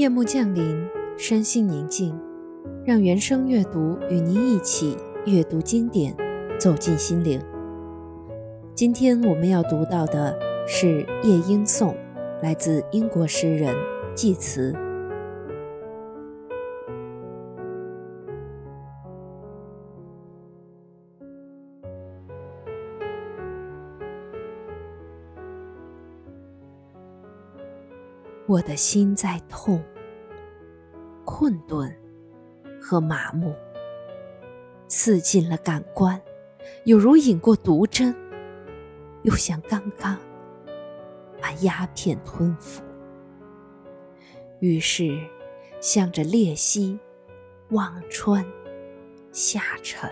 夜幕降临，身心宁静，让原声阅读与您一起阅读经典，走进心灵。今天我们要读到的是《夜莺颂》，来自英国诗人济慈。我的心在痛、困顿和麻木，刺进了感官，有如引过毒针，又像刚刚把鸦片吞服。于是，向着裂隙望穿下沉，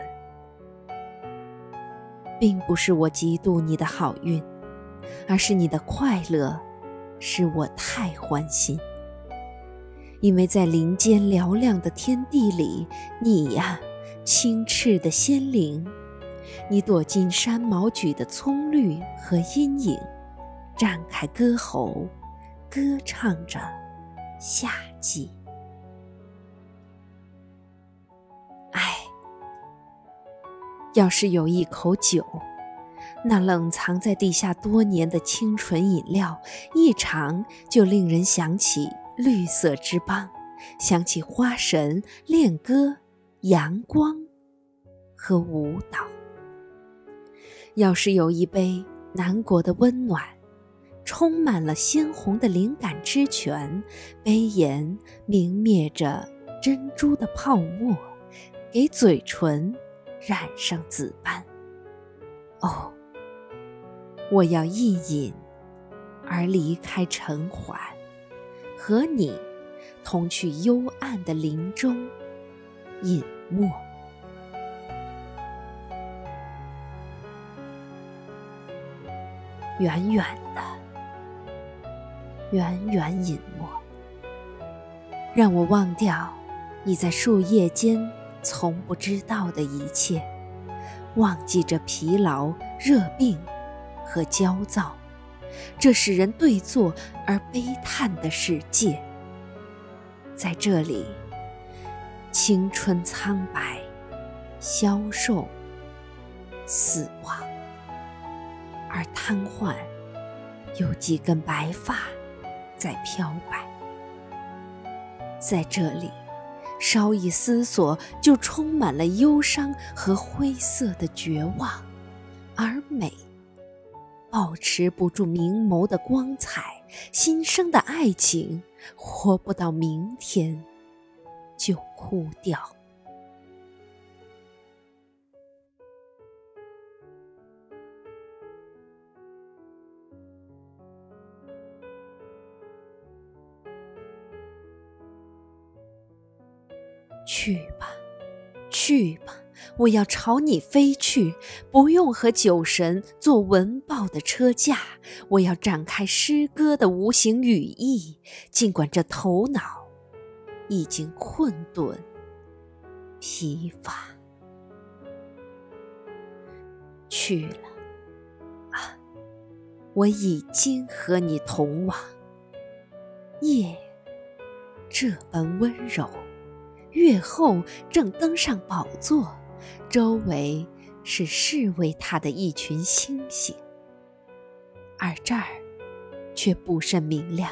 并不是我嫉妒你的好运，而是你的快乐。使我太欢心，因为在林间嘹亮的天地里，你呀，清赤的仙灵，你躲进山毛榉的葱绿和阴影，展开歌喉，歌唱着夏季。唉，要是有一口酒。那冷藏在地下多年的清纯饮料，一尝就令人想起绿色之邦，想起花神、恋歌、阳光和舞蹈。要是有一杯南国的温暖，充满了鲜红的灵感之泉，杯沿明灭着珍珠的泡沫，给嘴唇染上紫斑。哦。我要一饮，而离开尘寰，和你同去幽暗的林中隐没，远远的，远远隐没，让我忘掉你在树叶间从不知道的一切，忘记这疲劳、热病。和焦躁，这使人对坐而悲叹的世界，在这里，青春苍白，消瘦，死亡，而瘫痪，有几根白发在飘摆。在这里，稍一思索，就充满了忧伤和灰色的绝望，而美。保持不住明眸的光彩，新生的爱情活不到明天就枯掉。去吧，去吧。我要朝你飞去，不用和酒神做文报的车架。我要展开诗歌的无形羽翼，尽管这头脑已经困顿、疲乏。去了啊！我已经和你同往。夜这般温柔，月后正登上宝座。周围是侍卫他的一群星星，而这儿却不甚明亮，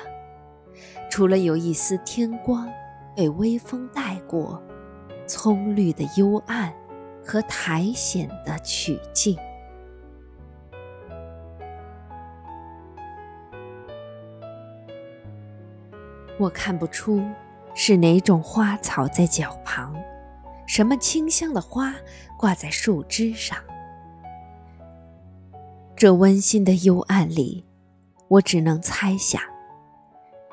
除了有一丝天光被微风带过，葱绿的幽暗和苔藓的曲径。我看不出是哪种花草在脚旁。什么清香的花挂在树枝上？这温馨的幽暗里，我只能猜想，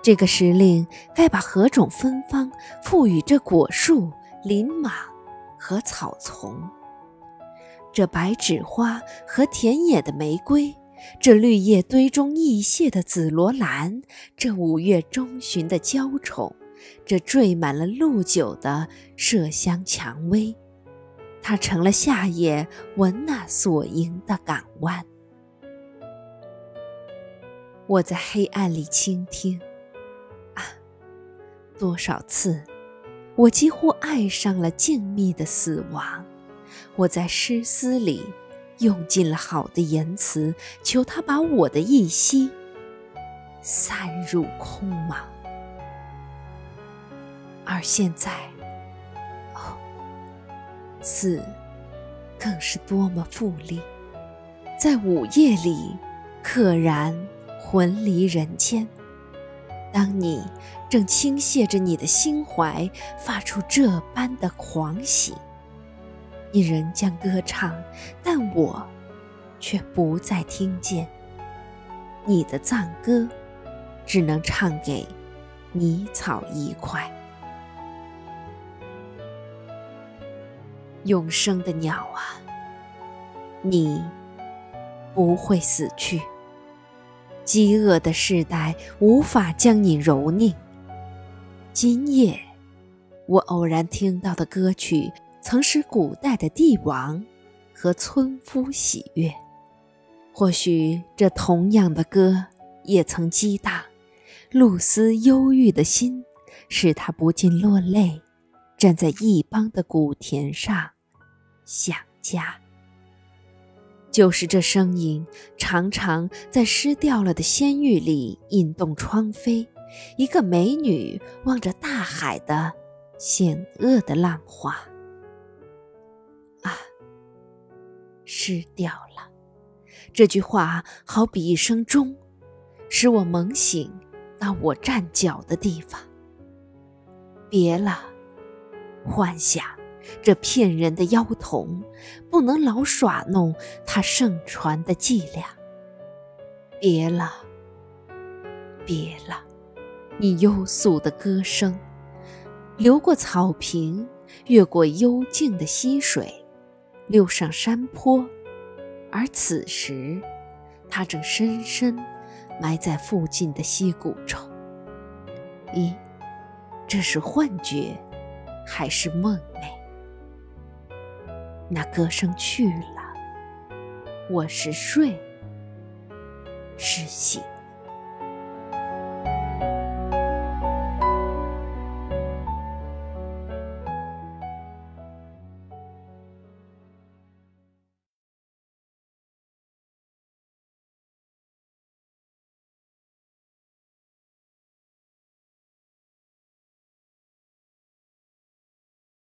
这个时令该把何种芬芳赋予这果树、林莽和草丛？这白纸花和田野的玫瑰，这绿叶堆中溢泻的紫罗兰，这五月中旬的娇宠。这缀满了露酒的麝香蔷薇，它成了夏夜闻那所迎的港湾。我在黑暗里倾听，啊，多少次，我几乎爱上了静谧的死亡。我在诗思里用尽了好的言辞，求他把我的一息散入空茫。而现在，哦，死更是多么富丽，在午夜里，溘然魂离人间。当你正倾泻着你的心怀，发出这般的狂喜，你仍将歌唱，但我却不再听见你的赞歌，只能唱给泥草一块。永生的鸟啊，你不会死去。饥饿的世代无法将你蹂躏。今夜，我偶然听到的歌曲，曾使古代的帝王和村夫喜悦。或许这同样的歌，也曾激荡露丝忧郁的心，使他不禁落泪，站在一邦的古田上，想家。就是这声音，常常在失掉了的仙域里引动窗扉。一个美女望着大海的险恶的浪花，啊，失掉了。这句话好比一声钟，使我猛醒到我站脚的地方。别了，幻想。这骗人的妖童，不能老耍弄他盛传的伎俩。别了，别了，你幽素的歌声，流过草坪，越过幽静的溪水，溜上山坡，而此时，它正深深埋在附近的溪谷中。咦，这是幻觉，还是梦寐？那歌声去了，我是睡，是醒。